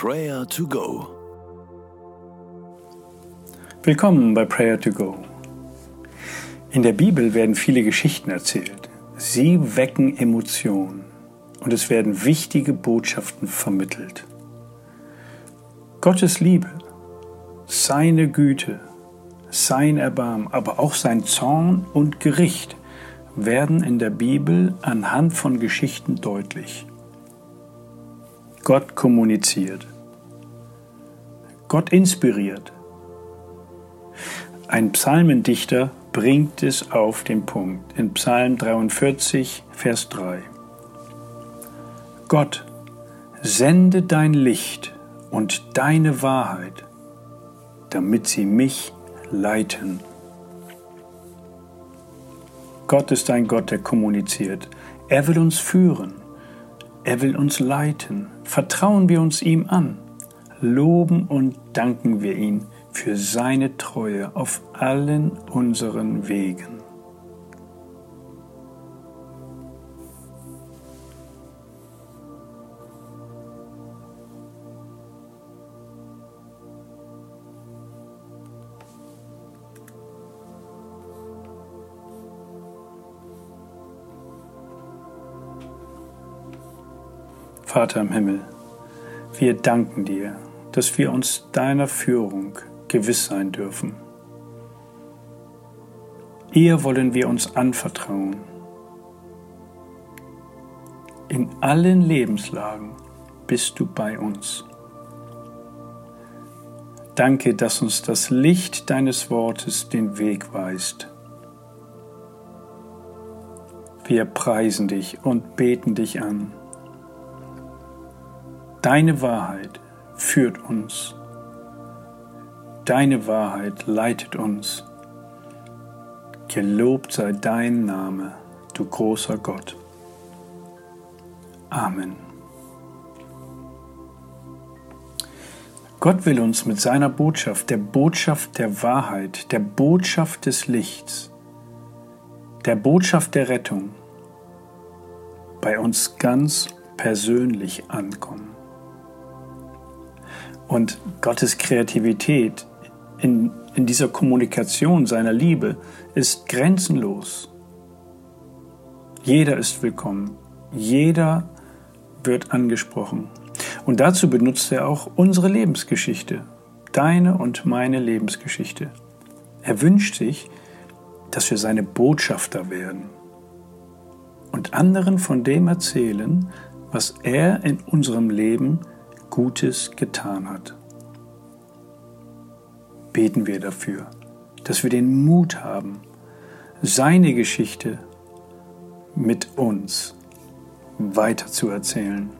Prayer to Go. Willkommen bei Prayer to Go. In der Bibel werden viele Geschichten erzählt. Sie wecken Emotionen und es werden wichtige Botschaften vermittelt. Gottes Liebe, seine Güte, sein Erbarmen, aber auch sein Zorn und Gericht werden in der Bibel anhand von Geschichten deutlich. Gott kommuniziert. Gott inspiriert. Ein Psalmendichter bringt es auf den Punkt in Psalm 43, Vers 3. Gott, sende dein Licht und deine Wahrheit, damit sie mich leiten. Gott ist ein Gott, der kommuniziert. Er will uns führen. Er will uns leiten. Vertrauen wir uns ihm an. Loben und danken wir ihn für seine Treue auf allen unseren Wegen. Vater im Himmel, wir danken dir, dass wir uns deiner Führung gewiss sein dürfen. Ihr wollen wir uns anvertrauen. In allen Lebenslagen bist du bei uns. Danke, dass uns das Licht deines Wortes den Weg weist. Wir preisen dich und beten dich an. Deine Wahrheit führt uns. Deine Wahrheit leitet uns. Gelobt sei dein Name, du großer Gott. Amen. Gott will uns mit seiner Botschaft, der Botschaft der Wahrheit, der Botschaft des Lichts, der Botschaft der Rettung bei uns ganz persönlich ankommen. Und Gottes Kreativität in, in dieser Kommunikation seiner Liebe ist grenzenlos. Jeder ist willkommen. Jeder wird angesprochen. Und dazu benutzt er auch unsere Lebensgeschichte, deine und meine Lebensgeschichte. Er wünscht sich, dass wir seine Botschafter werden und anderen von dem erzählen, was er in unserem Leben Gutes getan hat. Beten wir dafür, dass wir den Mut haben, seine Geschichte mit uns weiterzuerzählen.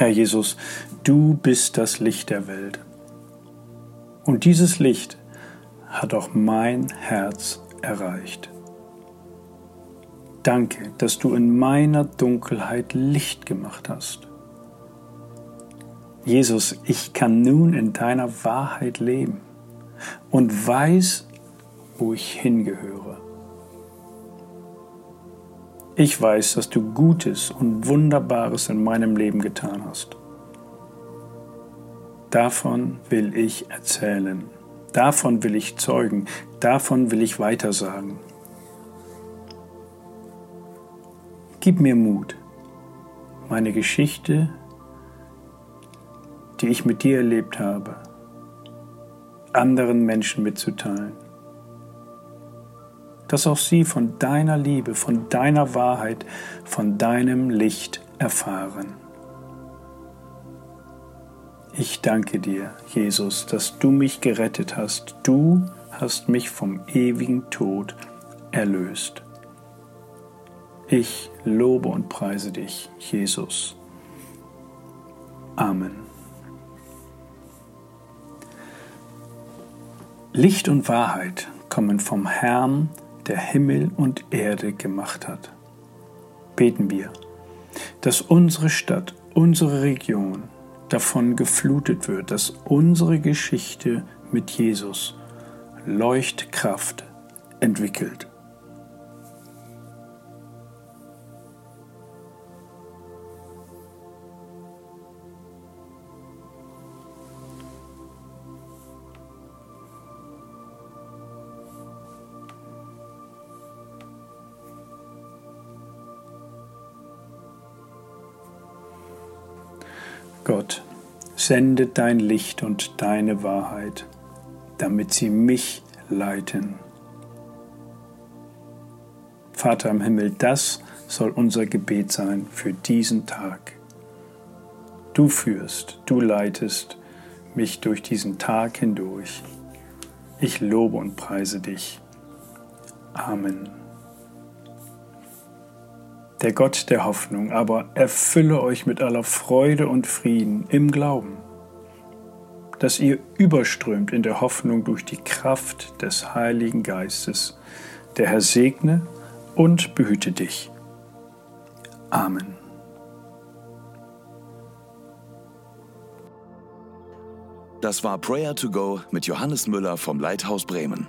Herr Jesus, du bist das Licht der Welt. Und dieses Licht hat auch mein Herz erreicht. Danke, dass du in meiner Dunkelheit Licht gemacht hast. Jesus, ich kann nun in deiner Wahrheit leben und weiß, wo ich hingehöre. Ich weiß, dass du Gutes und Wunderbares in meinem Leben getan hast. Davon will ich erzählen. Davon will ich zeugen. Davon will ich weitersagen. Gib mir Mut, meine Geschichte, die ich mit dir erlebt habe, anderen Menschen mitzuteilen dass auch sie von deiner Liebe, von deiner Wahrheit, von deinem Licht erfahren. Ich danke dir, Jesus, dass du mich gerettet hast. Du hast mich vom ewigen Tod erlöst. Ich lobe und preise dich, Jesus. Amen. Licht und Wahrheit kommen vom Herrn, der Himmel und Erde gemacht hat. Beten wir. dass unsere Stadt, unsere Region davon geflutet wird, dass unsere Geschichte mit Jesus Leuchtkraft entwickelt. Gott, sende dein Licht und deine Wahrheit, damit sie mich leiten. Vater im Himmel, das soll unser Gebet sein für diesen Tag. Du führst, du leitest mich durch diesen Tag hindurch. Ich lobe und preise dich. Amen der Gott der Hoffnung, aber erfülle euch mit aller Freude und Frieden im Glauben, dass ihr überströmt in der Hoffnung durch die Kraft des Heiligen Geistes. Der Herr segne und behüte dich. Amen. Das war Prayer to Go mit Johannes Müller vom Leithaus Bremen.